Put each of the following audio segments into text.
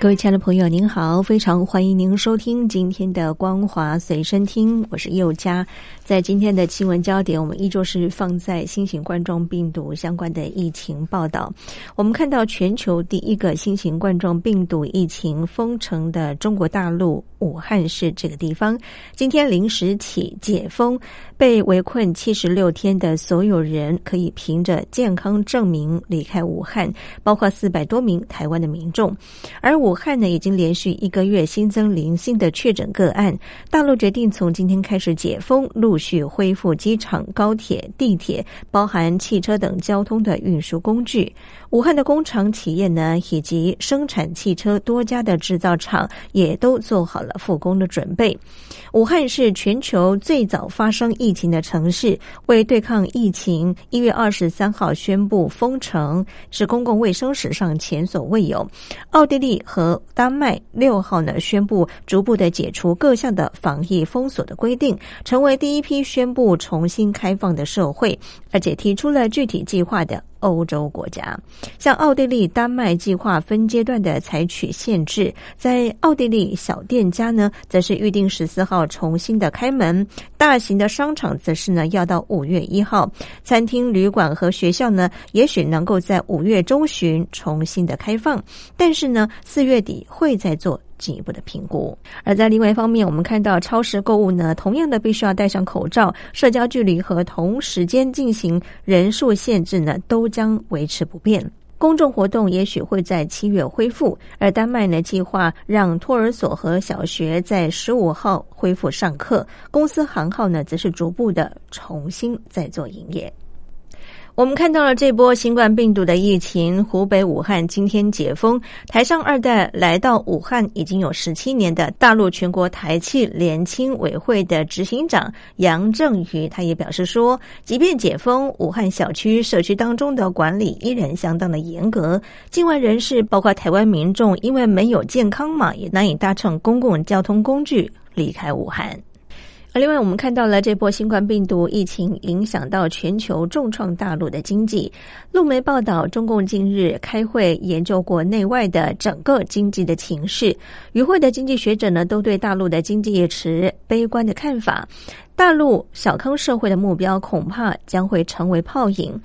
各位亲爱的朋友，您好，非常欢迎您收听今天的光华随身听，我是佑佳。在今天的新闻焦点，我们依旧是放在新型冠状病毒相关的疫情报道。我们看到全球第一个新型冠状病毒疫情封城的中国大陆武汉市这个地方，今天临时起解封，被围困七十六天的所有人可以凭着健康证明离开武汉，包括四百多名台湾的民众。而武汉呢，已经连续一个月新增零星的确诊个案，大陆决定从今天开始解封陆。续恢复机场、高铁、地铁，包含汽车等交通的运输工具。武汉的工厂企业呢，以及生产汽车多家的制造厂也都做好了复工的准备。武汉是全球最早发生疫疫情的城市，为对抗疫情，一月二十三号宣布封城，是公共卫生史上前所未有。奥地利和丹麦六号呢宣布逐步的解除各项的防疫封锁的规定，成为第一批宣布重新开放的社会，而且提出了具体计划的。欧洲国家，像奥地利、丹麦计划分阶段的采取限制。在奥地利，小店家呢，则是预定十四号重新的开门；大型的商场则是呢，要到五月一号。餐厅、旅馆和学校呢，也许能够在五月中旬重新的开放，但是呢，四月底会再做。进一步的评估，而在另外一方面，我们看到超市购物呢，同样的必须要戴上口罩，社交距离和同时间进行人数限制呢，都将维持不变。公众活动也许会在七月恢复，而丹麦呢，计划让托儿所和小学在十五号恢复上课，公司行号呢，则是逐步的重新再做营业。我们看到了这波新冠病毒的疫情，湖北武汉今天解封。台上二代来到武汉已经有十七年的大陆全国台气联青委会的执行长杨正宇，他也表示说，即便解封，武汉小区社区当中的管理依然相当的严格。境外人士，包括台湾民众，因为没有健康码，也难以搭乘公共交通工具离开武汉。而另外，我们看到了这波新冠病毒疫情影响到全球，重创大陆的经济。路媒报道，中共近日开会研究国内外的整个经济的情势，与会的经济学者呢，都对大陆的经济持悲观的看法。大陆小康社会的目标恐怕将会成为泡影，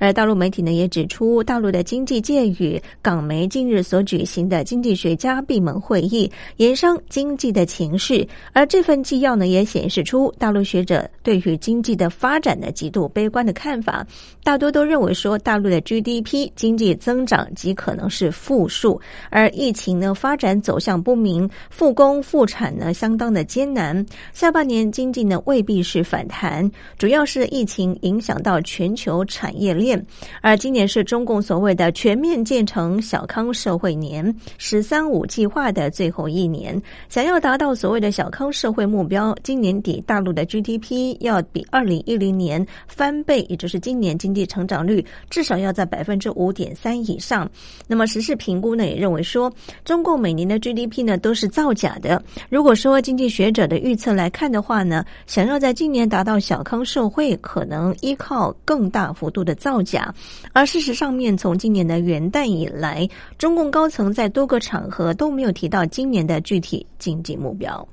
而大陆媒体呢也指出，大陆的经济界与港媒近日所举行的经济学家闭门会议，研商经济的情势。而这份纪要呢也显示出，大陆学者对于经济的发展的极度悲观的看法，大多都认为说，大陆的 GDP 经济增长极可能是负数，而疫情呢发展走向不明，复工复产呢相当的艰难，下半年经济呢未。未必是反弹，主要是疫情影响到全球产业链。而今年是中共所谓的全面建成小康社会年“十三五”计划的最后一年，想要达到所谓的小康社会目标，今年底大陆的 GDP 要比二零一零年翻倍，也就是今年经济成长率至少要在百分之五点三以上。那么时事评估呢，也认为说，中共每年的 GDP 呢都是造假的。如果说经济学者的预测来看的话呢，想要在今年达到小康社会，可能依靠更大幅度的造假。而事实上面，从今年的元旦以来，中共高层在多个场合都没有提到今年的具体经济目标。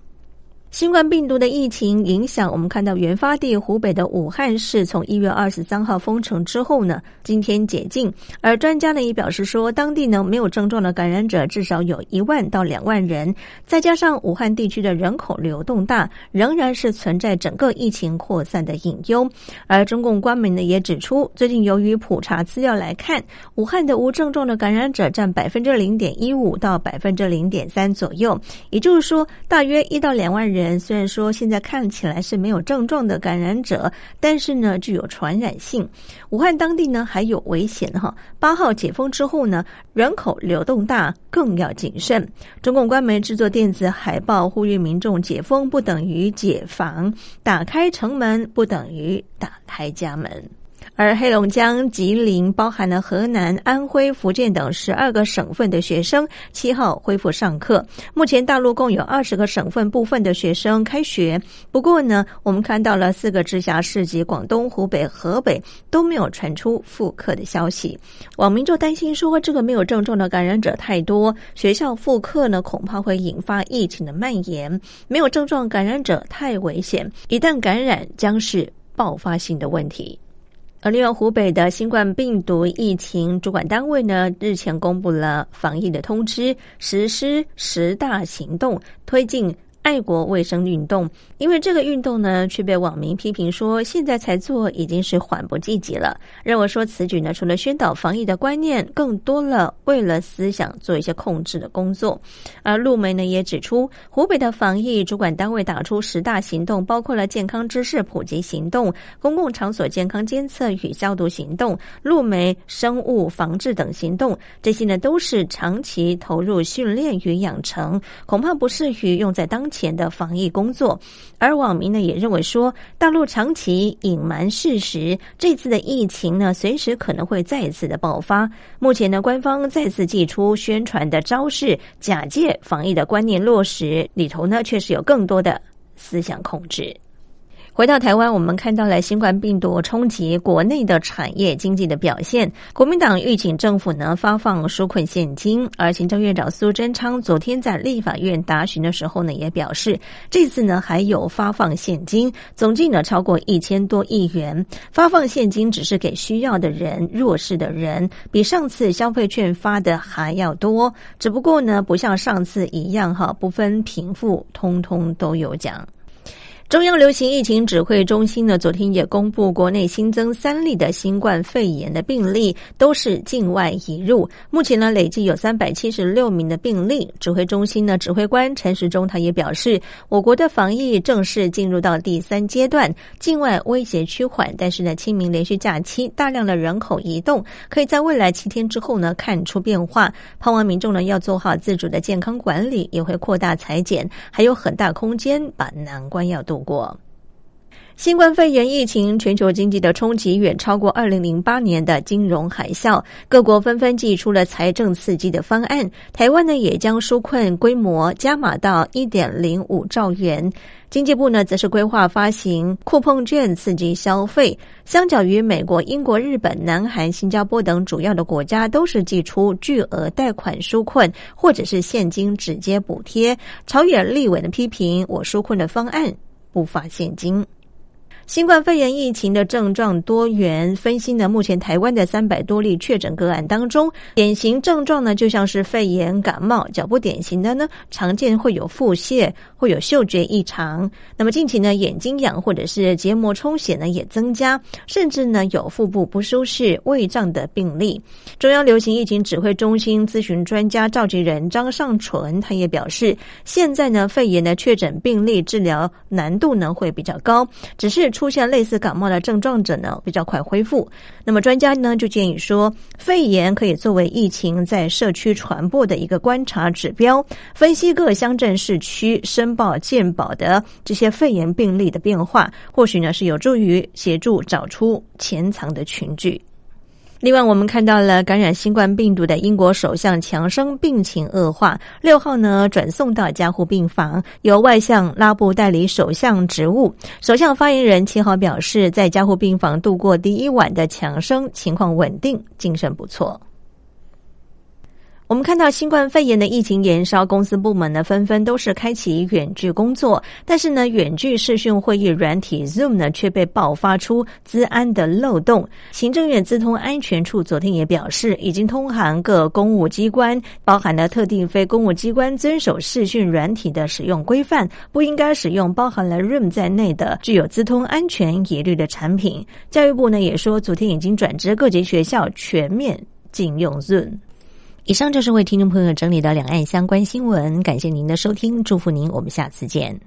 新冠病毒的疫情影响，我们看到原发地湖北的武汉市从一月二十三号封城之后呢，今天解禁。而专家呢也表示说，当地呢没有症状的感染者至少有一万到两万人，再加上武汉地区的人口流动大，仍然是存在整个疫情扩散的隐忧。而中共官媒呢也指出，最近由于普查资料来看，武汉的无症状的感染者占百分之零点一五到百分之零点三左右，也就是说，大约一到两万人。虽然说现在看起来是没有症状的感染者，但是呢具有传染性。武汉当地呢还有危险哈。八号解封之后呢，人口流动大，更要谨慎。中共官媒制作电子海报，呼吁民众解封不等于解防，打开城门不等于打开家门。而黑龙江、吉林，包含了河南、安徽、福建等十二个省份的学生，七号恢复上课。目前大陆共有二十个省份部分的学生开学，不过呢，我们看到了四个直辖市及广东、湖北、河北都没有传出复课的消息。网民就担心说，这个没有症状的感染者太多，学校复课呢，恐怕会引发疫情的蔓延。没有症状感染者太危险，一旦感染将是爆发性的问题。而另外，湖北的新冠病毒疫情主管单位呢，日前公布了防疫的通知，实施十大行动，推进。爱国卫生运动，因为这个运动呢，却被网民批评说，现在才做已经是缓不济急了。认为说此举呢，除了宣导防疫的观念，更多了为了思想做一些控制的工作。而陆媒呢也指出，湖北的防疫主管单位打出十大行动，包括了健康知识普及行动、公共场所健康监测与消毒行动、陆媒生物防治等行动，这些呢都是长期投入训练与养成，恐怕不适于用在当。前前的防疫工作，而网民呢也认为说，大陆长期隐瞒事实，这次的疫情呢随时可能会再次的爆发。目前呢，官方再次祭出宣传的招式，假借防疫的观念落实，里头呢确实有更多的思想控制。回到台湾，我们看到了新冠病毒冲击国内的产业经济的表现。国民党预警政府呢发放纾困现金，而行政院长苏贞昌昨天在立法院答询的时候呢，也表示这次呢还有发放现金，总计呢超过一千多亿元。发放现金只是给需要的人、弱势的人，比上次消费券发的还要多。只不过呢，不像上次一样哈，不分贫富，通通都有奖。中央流行疫情指挥中心呢，昨天也公布国内新增三例的新冠肺炎的病例，都是境外移入。目前呢，累计有三百七十六名的病例。指挥中心呢，指挥官陈时中他也表示，我国的防疫正式进入到第三阶段，境外威胁趋缓。但是呢，清明连续假期大量的人口移动，可以在未来七天之后呢看出变化。盼望民众呢要做好自主的健康管理，也会扩大裁剪，还有很大空间把难关要渡。过，新冠肺炎疫情全球经济的冲击远超过二零零八年的金融海啸，各国纷纷寄出了财政刺激的方案。台湾呢，也将纾困规模加码到一点零五兆元。经济部呢，则是规划发行酷碰券刺激消费。相较于美国、英国、日本、南韩、新加坡等主要的国家，都是寄出巨额贷款纾困，或者是现金直接补贴。朝野立委的批评，我纾困的方案。不发现金。新冠肺炎疫情的症状多元，分析呢，目前台湾的三百多例确诊个案当中，典型症状呢就像是肺炎、感冒，较不典型的呢，常见会有腹泻，会有嗅觉异常。那么近期呢，眼睛痒或者是结膜充血呢也增加，甚至呢有腹部不舒适、胃胀的病例。中央流行疫情指挥中心咨询专家召集人张尚纯他也表示，现在呢肺炎的确诊病例治疗难度呢会比较高，只是。出现类似感冒的症状者呢，比较快恢复。那么专家呢就建议说，肺炎可以作为疫情在社区传播的一个观察指标，分析各乡镇市区申报健保的这些肺炎病例的变化，或许呢是有助于协助找出潜藏的群聚。另外，我们看到了感染新冠病毒的英国首相强生病情恶化，六号呢转送到加护病房，由外相拉布代理首相职务。首相发言人七号表示，在加护病房度过第一晚的强生情况稳定，精神不错。我们看到新冠肺炎的疫情延烧，公司部门呢纷纷都是开启远距工作，但是呢，远距视讯会议软体 Zoom 呢却被爆发出资安的漏洞。行政院资通安全处昨天也表示，已经通函各公务机关，包含了特定非公务机关遵守视讯软体的使用规范，不应该使用包含了 Room 在内的具有资通安全疑虑的产品。教育部呢也说，昨天已经转至各级学校全面禁用 Zoom。以上就是为听众朋友整理的两岸相关新闻，感谢您的收听，祝福您，我们下次见。